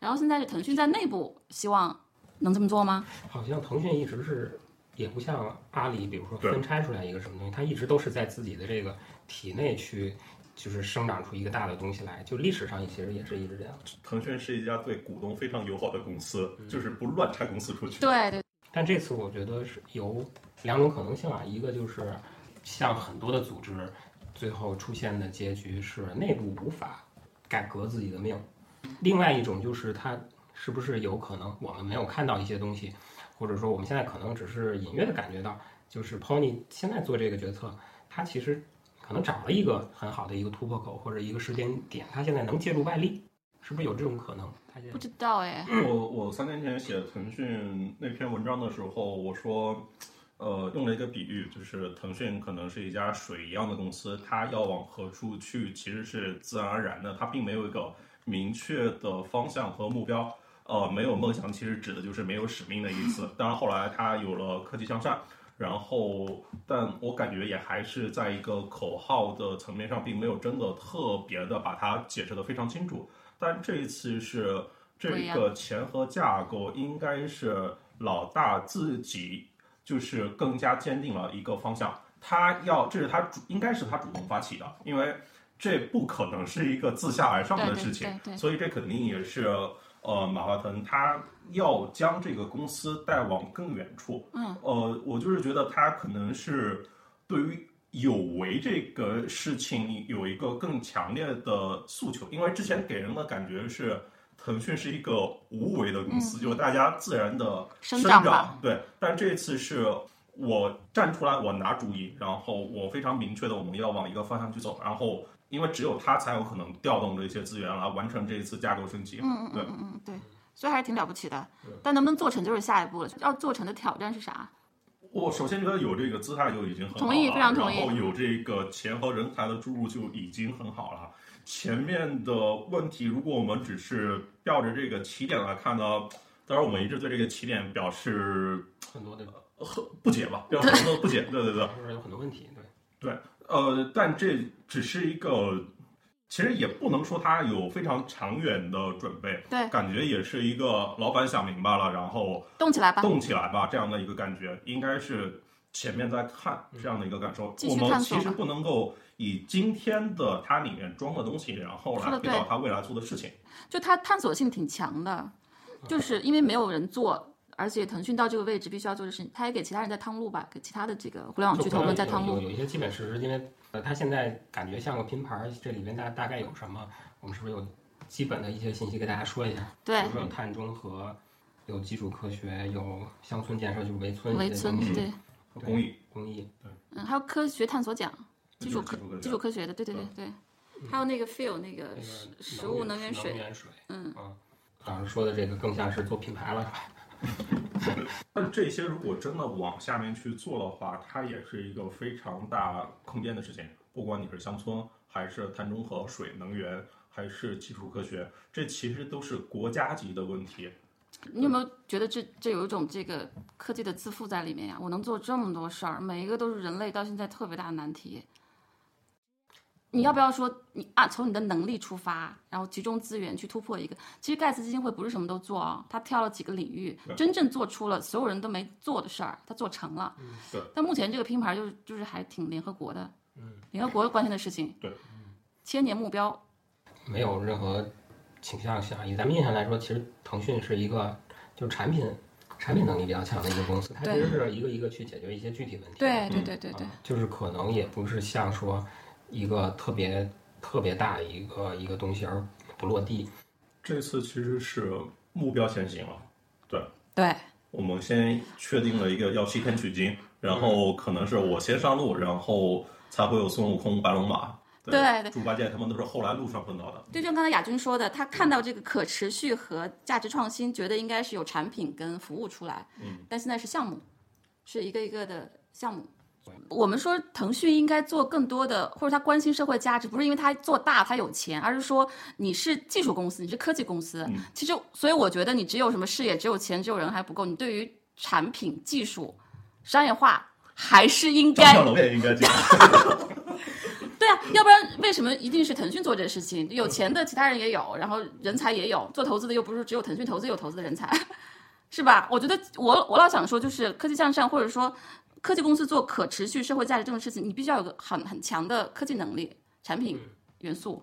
然后现在是腾讯在内部希望能这么做吗？
好像腾讯一直是，也不像阿里，比如说分拆出来一个什么东西，它一直都是在自己的这个体内去，就是生长出一个大的东西来。就历史上其实也是一直这样。
腾讯是一家对股东非常友好的公司，就是不乱拆公司出去。
对对
但这次我觉得是有两种可能性啊，一个就是像很多的组织，最后出现的结局是内部无法改革自己的命；另外一种就是它是不是有可能我们没有看到一些东西，或者说我们现在可能只是隐约的感觉到，就是 Pony 现在做这个决策，它其实可能找了一个很好的一个突破口或者一个时间点，它现在能借助外力，是不是有这种可能？他现在
不知道哎。
我我三年前写腾讯那篇文章的时候，我说，呃，用了一个比喻，就是腾讯可能是一家水一样的公司，它要往何处去，其实是自然而然的，它并没有一个明确的方向和目标。呃，没有梦想，其实指的就是没有使命的意思。当然，后来他有了科技向善，然后，但我感觉也还是在一个口号的层面上，并没有真的特别的把它解释的非常清楚。但这一次是这个钱和架构应该是老大自己就是更加坚定了一个方向，他要这是他主应该是他主动发起的，因为这不可能是一个自下而上的事情，所以这肯定也是呃马化腾他要将这个公司带往更远处。
嗯，
呃，我就是觉得他可能是对于有为这个事情有一个更强烈的诉求，因为之前给人的感觉是腾讯是一个无为的公司，就是大家自然的
生长
对，但这次是我站出来，我拿主意，然后我非常明确的我们要往一个方向去走，然后因为只有他才有可能调动这些资源来完成这一次架构升级。
嗯嗯
对
嗯嗯嗯，对，所以还是挺了不起的。但能不能做成就是下一步了。要做成的挑战是啥？
我首先觉得有这个姿态就已经很好了，
同意非常同意
然后有这个钱和人才的注入就已经很好了。前面的问题，如果我们只是吊着这个起点来看呢，当然我们一直对这个起点表示
很多的
很不解吧，表示很多不解。对对对，
就是有很多问题，对对。
呃，但这只是一个，其实也不能说他有非常长远的准备，
对
感觉也是一个老板想明白了，然后
动起来吧。
动起来吧，这样的一个感觉，应该是前面在看这样的一个感受。我们其实不能够以今天的它里面装的东西，然后来推导它未来做的事情。
就它探索性挺强的，就是因为没有人做，而且腾讯到这个位置必须要做的事情，它也给其他人在趟路吧，给其他的这个互联网巨头们在趟路。
有有一些基本事实，因为呃，它现在感觉像个拼盘儿，这里面大大概有什么？我们是不是有基本的一些信息给大家说一下？
对
比如说有碳中和，有基础科学，有乡村建设，就是围村
围村对，
对
公益
公益，对
嗯，还有科学探索奖，基础科
基础科学
的，对对对对，还有那个 feel 那个食食物能源水，
能源水，
嗯
啊，老师说的这个更像是做品牌了，是吧？
但这些如果真的往下面去做的话，它也是一个非常大空间的事情。不管你是乡村，还是碳中和、水能源，还是基础科学，这其实都是国家级的问题。
你有没有觉得这这有一种这个科技的自负在里面呀？我能做这么多事儿，每一个都是人类到现在特别大的难题。你要不要说你啊？从你的能力出发，然后集中资源去突破一个？其实盖茨基金会不是什么都做啊，他挑了几个领域，真正做出了所有人都没做的事儿，他做成了。
对。
但目前这个拼盘就是就是还挺联合国的，嗯，联合国关心的事情，
对，
千年目标，
没有任何倾向性。以咱们印象来说，其实腾讯是一个就是产品产品能力比较强的一个公司，它其实是一个一个去解决一些具体问题。
对对对对对，
就是可能也不是像说。一个特别特别大的一个一个东西而不落地，
这次其实是目标先行了，对。
对，
我们先确定了一个要西天取经，然后可能是我先上路，然后才会有孙悟空、白龙马，
对对，
猪八戒他们都是后来路上碰到的。
就像刚才亚军说的，他看到这个可持续和价值创新，觉得应该是有产品跟服务出来，
嗯，
但现在是项目，是一个一个的项目。我们说腾讯应该做更多的，或者他关心社会价值，不是因为他做大他有钱，而是说你是技术公司，你是科技公司。其实，所以我觉得你只有什么事业，只有钱，只有人还不够。你对于产品技术商业化还是应该。
也应该这样。
对啊，要不然为什么一定是腾讯做这事情？有钱的其他人也有，然后人才也有，做投资的又不是只有腾讯投资有投资的人才，是吧？我觉得我我老想说，就是科技向上，或者说。科技公司做可持续社会价值这种事情，你必须要有个很很强的科技能力、产品元素。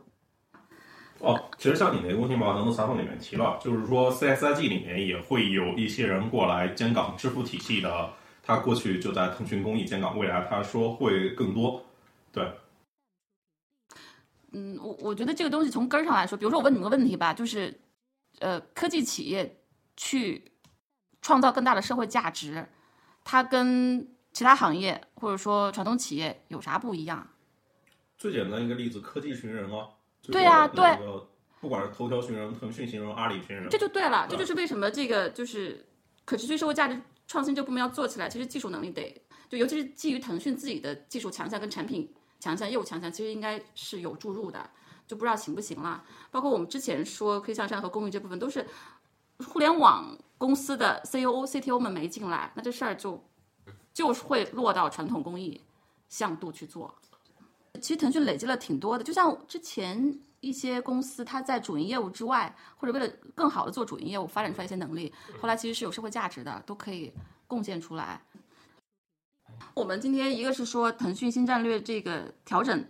哦，其实像你那个公信报当中采访里面提了，就是说 CSIG 里面也会有一些人过来监港支付体系的，他过去就在腾讯公益监港，未来他说会更多。对。
嗯，我我觉得这个东西从根儿上来说，比如说我问你们个问题吧，就是，呃，科技企业去创造更大的社会价值，它跟其他行业或者说传统企业有啥不一样？
最简单一个例子，科技寻人啊。
对呀，对。
不管是头条寻人、腾讯寻人、阿里寻人，
这就对了。这就是为什么这个就是可持续社会价值创新这部门要做起来，其实技术能力得就尤其是基于腾讯自己的技术强项跟产品强项、业务强项，其实应该是有注入的。就不知道行不行了。包括我们之前说可以向上和公益这部分，都是互联网公司的 CEO、C T O 们没进来，那这事儿就。就是会落到传统工艺向度去做。其实腾讯累积了挺多的，就像之前一些公司，它在主营业务之外，或者为了更好的做主营业务，发展出来一些能力，后来其实是有社会价值的，都可以贡献出来。我们今天一个是说腾讯新战略这个调整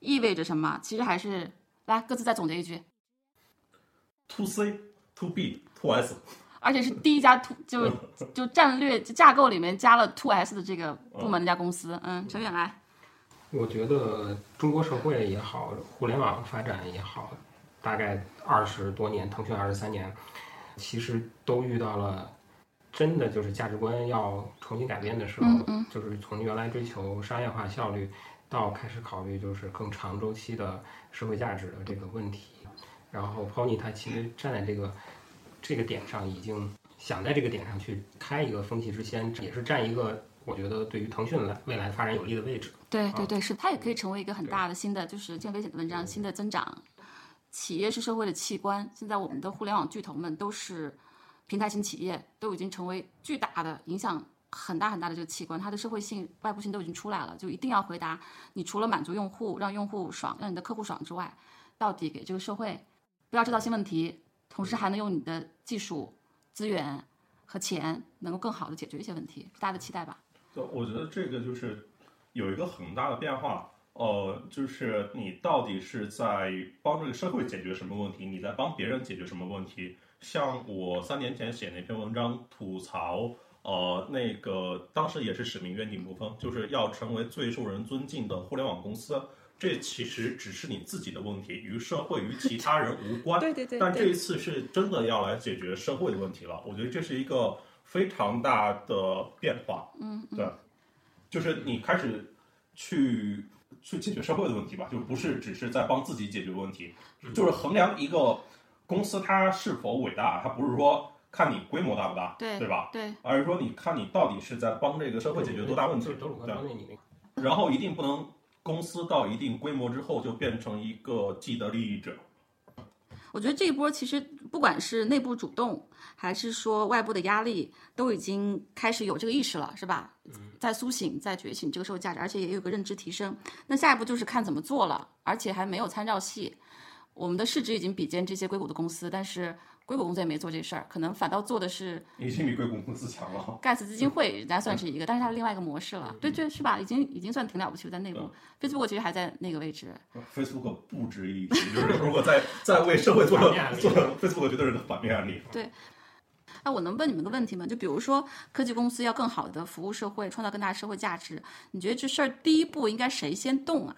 意味着什么？其实还是来各自再总结一句
：To C、To B、To S。
而且是第一家 to 就就战略架构里面加了 to S 的这个部门的家公司，嗯，陈远来。
我觉得中国社会也好，互联网发展也好，大概二十多年，腾讯二十三年，其实都遇到了真的就是价值观要重新改变的时候，就是从原来追求商业化效率，到开始考虑就是更长周期的社会价值的这个问题。然后 Pony 它其实站在这个。这个点上已经想在这个点上去开一个风气之先，也是占一个我觉得对于腾讯来未来发展有利的位置。
对对对，是它也可以成为一个很大的新的，就是见危险的文章，新的增长。企业是社会的器官，现在我们的互联网巨头们都是平台型企业，都已经成为巨大的影响很大很大的这个器官，它的社会性、外部性都已经出来了，就一定要回答你除了满足用户、让用户爽、让你的客户爽之外，到底给这个社会不要制造新问题。同时还能用你的技术、资源和钱，能够更好的解决一些问题，大家的期待吧。
对，我觉得这个就是有一个很大的变化，呃，就是你到底是在帮这个社会解决什么问题，你在帮别人解决什么问题？像我三年前写那篇文章吐槽，呃，那个当时也是使命愿景部分，就是要成为最受人尊敬的互联网公司。这其实只是你自己的问题，与社会与其他人无关。
对对对。
但这一次是真的要来解决社会的问题了，我觉得这是一个非常大的变化。
嗯，
对，就是你开始去去解决社会的问题吧，就不是只是在帮自己解决问题，就是衡量一个公司它是否伟大，它不是说看你规模大不大，
对
对吧？
对，
而是说你看你到底是在帮这个社会解决多大问题。
对，
然后一定不能。公司到一定规模之后，就变成一个既得利益者。
我觉得这一波其实不管是内部主动，还是说外部的压力，都已经开始有这个意识了，是吧？在苏醒，在觉醒这个社会价值，而且也有个认知提升。那下一步就是看怎么做了，而且还没有参照系。我们的市值已经比肩这些硅谷的公司，但是硅谷公司也没做这事儿，可能反倒做的是
已经比硅谷公司强了。
盖茨基金会，人家算是一个，但是它另外一个模式了。对对，是吧？已经已经算挺了不起了，在内部。Facebook 其实还在那个位置。
Facebook 不值一提，就是如果在在为社会做了做了 Facebook 绝对是个反面案例。
对。那我能问你们个问题吗？就比如说科技公司要更好的服务社会，创造更大的社会价值，你觉得这事儿第一步应该谁先动啊？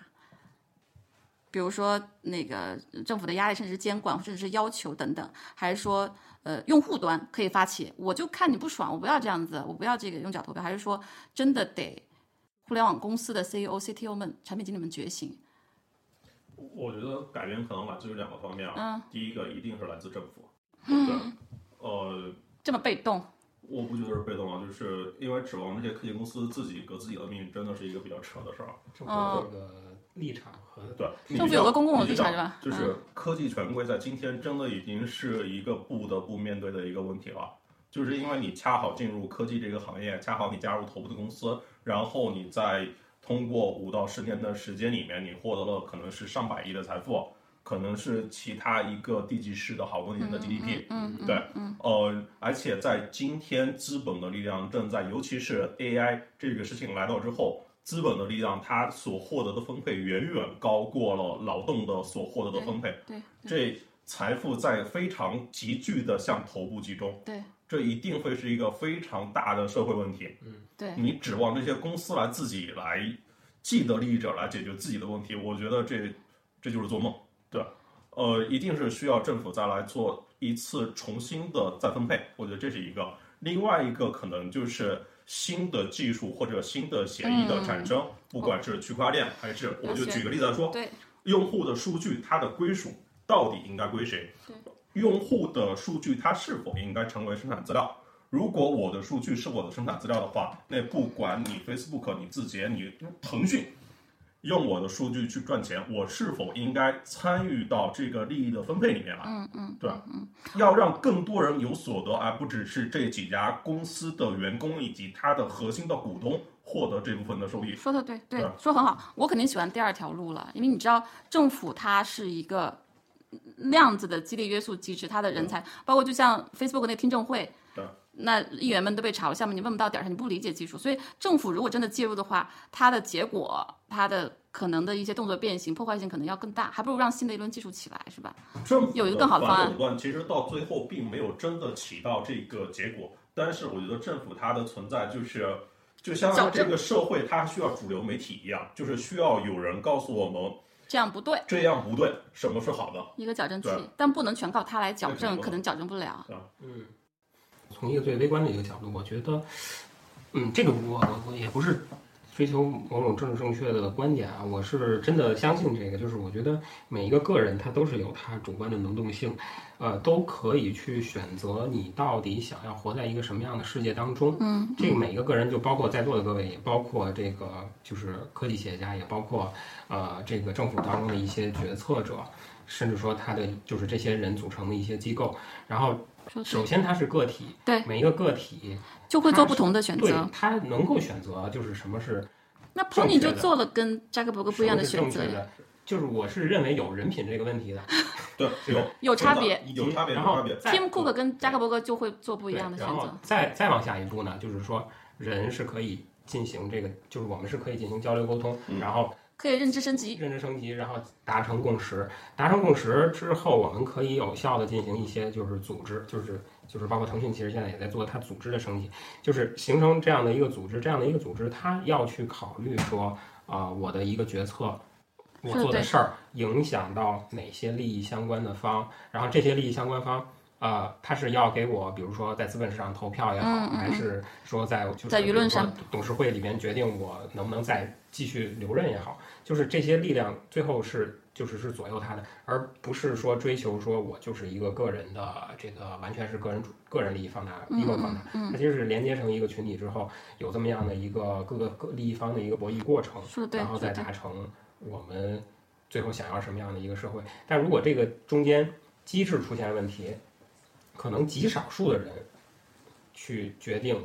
比如说那个政府的压力，甚至是监管，甚至是要求等等，还是说呃用户端可以发起？我就看你不爽，我不要这样子，我不要这个用脚投票，还是说真的得互联网公司的 CEO、CTO 们、产品经理们觉醒？
我觉得改变可能来自于两个方面啊。
嗯
第一个一定是来自政府。对，呃，
这么被动，
我不觉得是被动啊，就是因为指望那些科技公司自己革自己的命，真的是一个比较扯的事儿。
政府这个立场和
对，你
政府有个公共的立场是吧？嗯
就是科技权贵在今天真的已经是一个不得不面对的一个问题了。就是因为你恰好进入科技这个行业，恰好你加入头部的公司，然后你在通过五到十年的时间里面，你获得了可能是上百亿的财富，可能是其他一个地级市的好多年的 GDP，
嗯，嗯
对，
嗯，
呃，而且在今天，资本的力量正在，尤其是 AI 这个事情来到之后，资本的力量它所获得的分配远远高过了劳动的所获得的分配，
对对
这财富在非常急剧的向头部集中，
对
这一定会是一个非常大的社会问题。
嗯对，
你指望这些公司来自己来既得利益者来解决自己的问题，我觉得这这就是做梦，对？呃，一定是需要政府再来做一次重新的再分配，我觉得这是一个。另外一个可能就是新的技术或者新的协议的产生，不管是区块链还是，我就举个例子来说，
对
用户的数据它的归属到底应该归谁？用户的数据它是否应该成为生产资料？如果我的数据是我的生产资料的话，那不管你 Facebook、你字节、你腾讯用我的数据去赚钱，我是否应该参与到这个利益的分配里面来？
嗯嗯，
对嗯？要让更多人有所得，而不只是这几家公司的员工以及它的核心的股东获得这部分的收益。
说的对，对
对，
说很好。我肯定喜欢第二条路了，因为你知道，政府它是一个那样子的激励约束机制，它的人才，包括就像 Facebook 那听证会
对，
那议员们都被炒了项目，你问不到点儿上，你不理解技术，所以政府如果真的介入的话，它的结果，它的可能的一些动作变形、破坏性可能要更大，还不如让新的一轮技术起来，是吧？
政
有一个更好的方案
垄断，其实到最后并没有真的起到这个结果。但是我觉得政府它的存在就是，就像这个社会它需要主流媒体一样，就是需要有人告诉我们
这样不对，
这样不对，什么是好的。
一个矫正器，但不能全靠它来矫正，可能矫正不了。
从一个最微观的一个角度，我觉得，嗯，这个我我我也不是追求某种政治正确的观点啊，我是真的相信这个，就是我觉得每一个个人他都是有他主观的能动性，呃，都可以去选择你到底想要活在一个什么样的世界当中。
嗯，
这个每一个个人，就包括在座的各位，也包括这个就是科技企业家，也包括呃这个政府当中的一些决策者，甚至说他的就是这些人组成的一些机构，然后。首先，它是个体，
对
每一个个体
就会做不同的选择。
他能够选择，就是什么是
那 Pony 就做了跟扎克伯格不一样的选择。
就是我是认为有人品这个问题的，
对，有
有差别
有差别，有
然后
差别。
再
Tim Cook 跟扎克伯格就会做不一样的选择。
再再往下一步呢，就是说人是可以进行这个，就是我们是可以进行交流沟通，
嗯
然后
可以认知升级。
认知升级，然后达成共识。达成共识之后，我们可以有效的进行一些就是组织，就是就是包括腾讯其实现在也在做它组织的升级，就是形成这样的一个组织，这样的一个组织，它要去考虑说啊、我的一个决策。我做的事儿影响到哪些利益相关的方，然后这些利益相关方，呃，他是要给我，比如说在资本市场投票也好，
嗯嗯嗯
还是说在就是
在舆论上
董事会里边决定我能不能再继续留任也好，就是这些力量最后是就是是左右他的，而不是说追求说我就是一个个人的这个完全是个人主个人利益放大
嗯
利益放大，
嗯
它其实是连接成一个群体之后，有这么样的一个各个各利益方的一个博弈过程，然后再。达成我们最后想要什么样的一个社会。但如果这个中间机制出现问题，可能极少数的人去决定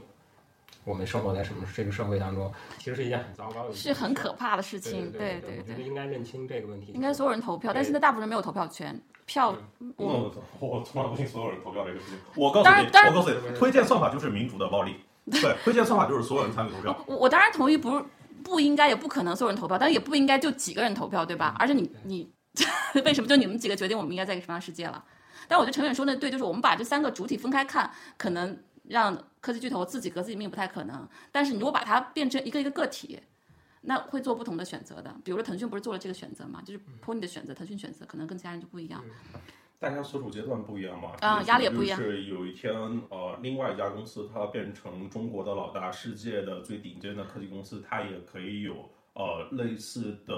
我们生活在什么这个社会当中，其实是一件很糟糕的事情，
是很可怕的事
对
情。
对
对
我觉得应该认清这个问题。
应该所有人投票，但现在大部分人没有投票权，票
我我从来不信所有人投票这个事情。我告诉你，
当然当然
我告诉你，推荐算法就是民主的暴力。对，推荐算法就是所有人参与投票。
我我当然同意不是不应该也不可能所有人投票，但是也不应该就几个人投票，对吧？而且你你 为什么就你们几个决定我们应该在一个什么样的世界了？但我觉得陈远说的对，就是我们把这三个主体分开看，可能让科技巨头自己革自己命不太可能。但是你如果把它变成一个一个个体，那会做不同的选择的。比如说腾讯不是做了这个选择嘛，就是 Pony 的选择，腾讯选择可能跟其他人就不一样。
大家所处阶段不一样嘛，
啊压力也不一样
是有一天，呃，另外一家公司它变成中国的老大，世界的最顶尖的科技公司，它也可以有呃类似的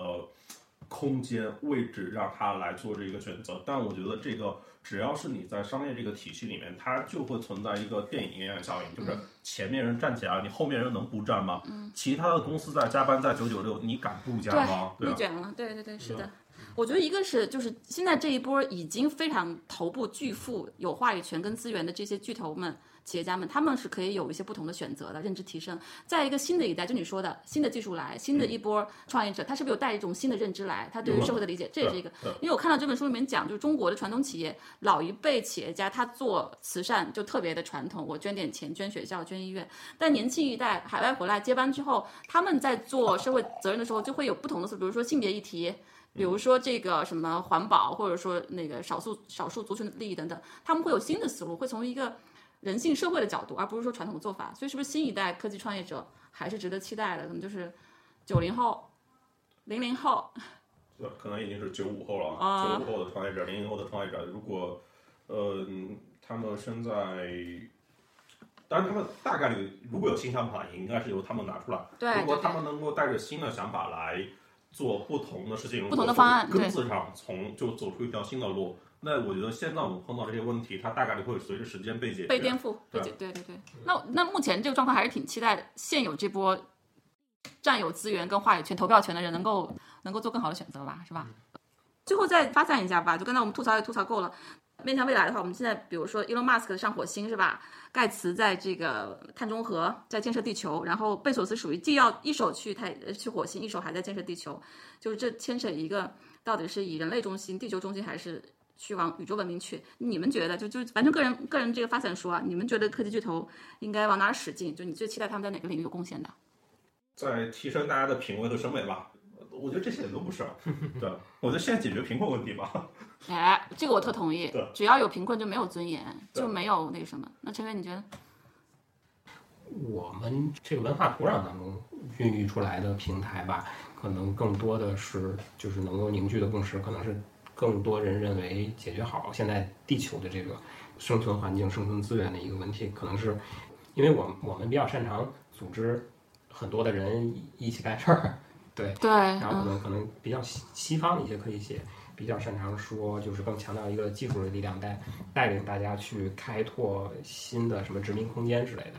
空间位置让它来做这个选择。但我觉得这个只要是你在商业这个体系里面，它就会存在一个电影一样的效应，就是前面人站起来，你后面人能不站吗？其他的公司在加班在九九六，你敢不加吗？对啊。
内卷了，对对对，是的。我觉得一个是就是现在这一波已经非常头部巨富、有话语权跟资源的这些巨头们、企业家们，他们是可以有一些不同的选择的，认知提升。在一个新的一代，就你说的新的技术来，新的一波创业者，他是不是有带一种新的认知来？他对于社会的理解，这也是一个。因为我看到这本书里面讲，就是中国的传统企业，老一辈企业家他做慈善就特别的传统，我捐点钱，捐学校、捐医院。但年轻一代海外回来接班之后，他们在做社会责任的时候，就会有不同的思路，比如说性别议题。比如说这个什么环保，或者说那个少数少数族群的利益等等，他们会有新的思路，会从一个人性社会的角度，而不是说传统的做法。所以，是不是新一代科技创业者还是值得期待的？可能就是九零后、零零后，
对，可能已经是九五后了，
啊
九五后的创业者，零零后的创业者，如果，呃，他们身在，当然他们大概率如果有新想法，也应该是由他们拿出来。
对
如果他们能够带着新的想法来做不同的事情，
不同的方案
根子上从就走出一条新的路，那我觉得现在我们碰到这些问题，它大概率会随着时间被解决。
被颠覆，被
对
解，对对对。那那目前这个状况还是挺期待的，现有这波占有资源跟话语权、投票权的人能够能够做更好的选择吧，是吧？最后再发散一下吧，就刚才我们吐槽也吐槽够了。面向未来的话，我们现在比如说 Elon Musk 上火星是吧？盖茨在这个碳中和，在建设地球，然后贝索斯属于既要一手去太去火星，一手还在建设地球，就是这牵扯一个到底是以人类中心、地球中心，还是去往宇宙文明去？你们觉得就就反正个人个人这个发散说啊，你们觉得科技巨头应该往哪使劲？就你最期待他们在哪个领域有贡献的？
在提升大家的品味和审美吧。我觉得这些都不是，对，我觉得现在解决贫困问题吧。
哎，这个我特同意
对。
只要有贫困就没有尊严，就没有那个什么。那陈伟，你觉得？
我们这个文化土壤当中孕育出来的平台吧，可能更多的是就是能够凝聚的共识，可能是更多人认为解决好现在地球的这个生存环境、生存资源的一个问题，可能是因为我们我们比较擅长组织很多的人一起干事儿，对，
对，
然后可
嗯，
能可能比较西西方的一些科技企业比较擅长说，就是更强调一个技术的力量带带领大家去开拓新的什么殖民空间之类的。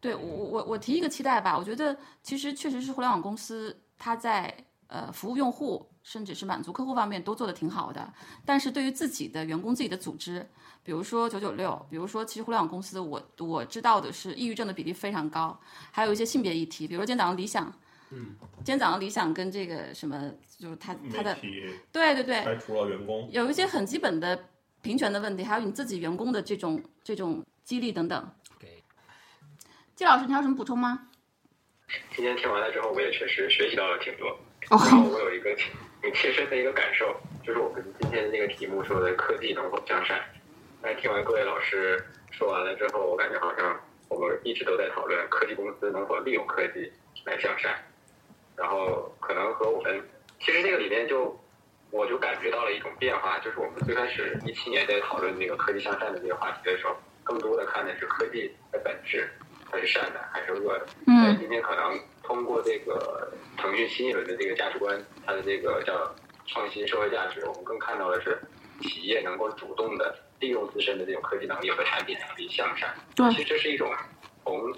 对我我我我提一个期待吧，我觉得其实确实是互联网公司它在呃服务用户甚至是满足客户方面都做得挺好的，但是对于自己的员工、自己的组织，比如说九九六，比如说其实互联网公司我我知道的是抑郁症的比例非常高，还有一些性别议题，比如说今天早上理想。嗯，今天早上理想跟这个什么，就是他他的对对对，
开除了员工，
有一些很基本的平权的问题，还有你自己员工的这种这种激励等等。
给
季老师，你还有什么补充吗？
今天听完了之后，我也确实学习到了挺多。
哦
然后我有一个切身的一个感受，就是我们今天那个题目说的科技能否向善。但是听完各位老师说完了之后，我感觉好像我们一直都在讨论科技公司能否利用科技来向善，然后可能和我们其实那个里面就我就感觉到了一种变化，就是我们最开始一七年在讨论那个科技向善的这个话题的时候，更多的看的是科技的本质，它是善的还是恶的。
嗯
但今天可能通过这个腾讯新一轮的这个价值观，它的这个叫创新社会价值，我们更看到的是企业能够主动的利用自身的这种科技能力和产品能力向善。
对
其实这是一种从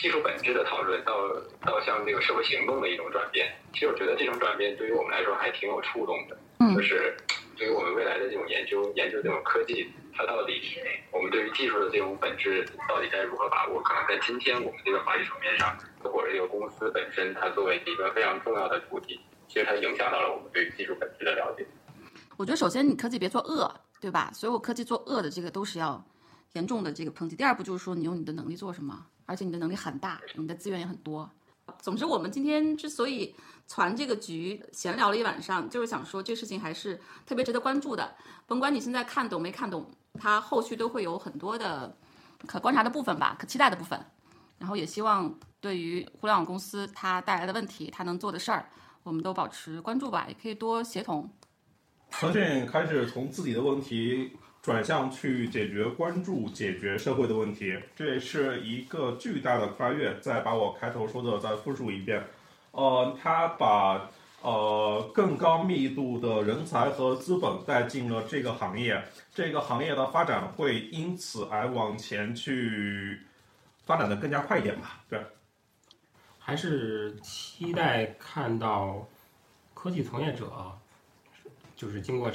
技术本质的讨论到到像这个社会行动的一种转变。其实我觉得这种转变对于我们来说还挺有触动的。
嗯
就是对于我们未来的这种研究，研究这种科技，它到底我们对于技术的这种本质到底该如何把握？可能在今天我们这个法律层面上，或者这个公司本身，它作为一个非常重要的主体，其实它影响到了我们对于技术本质的了解。
我觉得首先你科技别做恶，对吧？所有科技做恶的这个都是要严重的这个抨击。第二步就是说你用你的能力做什么，而且你的能力很大，你的资源也很多。总之，我们今天之所以传这个局，闲聊了一晚上，就是想说这事情还是特别值得关注的。甭管你现在看懂没看懂，它后续都会有很多的可观察的部分吧，可期待的部分。然后也希望对于互联网公司它带来的问题，它能做的事儿，我们都保持关注吧，也可以多协同。
腾讯开始从自己的问题转向去解决、关注、解决社会的问题，这也是一个巨大的跨越。再把我开头说的再复述一遍，呃，他把呃更高密度的人才和资本带进了这个行业，这个行业的发展会因此而往前去发展的更加快一点吧？对，
还是期待看到科技从业者，就是经过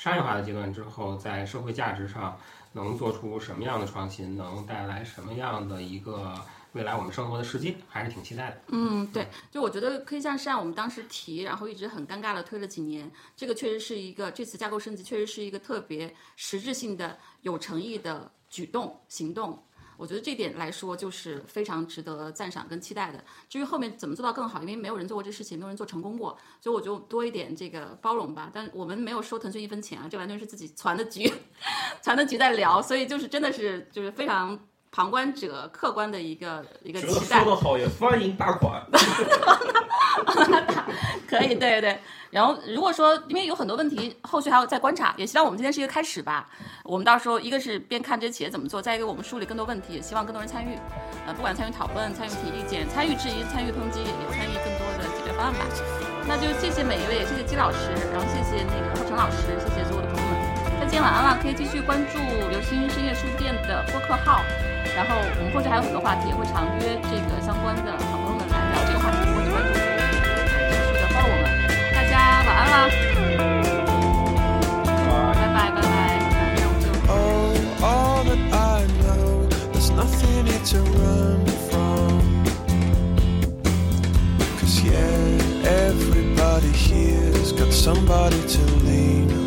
商业化的阶段之后，在社会价值上能做出什么样的创新，能带来什么样的一个未来我们生活的世界，还是挺期待的。
嗯，对，就我觉得可以向善，我们当时提，然后一直很尴尬的推了几年，这个确实是一个这次架构升级，确实是一个特别实质性的、有诚意的举动行动。我觉得这点来说，就是非常值得赞赏跟期待的。至于后面怎么做到更好，因为没有人做过这事情，没有人做成功过，所以我就多一点这个包容吧。但我们没有收腾讯一分钱啊，这完全是自己攒的局，攒的局在聊，所以就是真的是就是非常旁观者客观的一个一个期待
说。得好，也欢迎打款。
可以，对对对。然后如果说，因为有很多问题，后续还要再观察，也希望我们今天是一个开始吧。我们到时候一个是边看这些企业怎么做，再一个我们梳理更多问题，也希望更多人参与。呃，不管参与讨论、参与提意见、参与质疑、参与抨击，也参与更多的解决方案吧。那就谢谢每一位，也谢谢姬老师，然后谢谢那个霍成老师，谢谢所有的朋友们。再见，晚安了。可以继续关注流星深夜书店的播客号，然后我们后续还有很多话题，也会常约这个相关的好朋友们来聊这个话题，或者关注这个话题，继续的 follow 我们。大家晚安啦，拜拜拜拜，那我就。
Oh, all that I know, there's nothing here to run from. Cause yeah, everybody here's got somebody to lean on.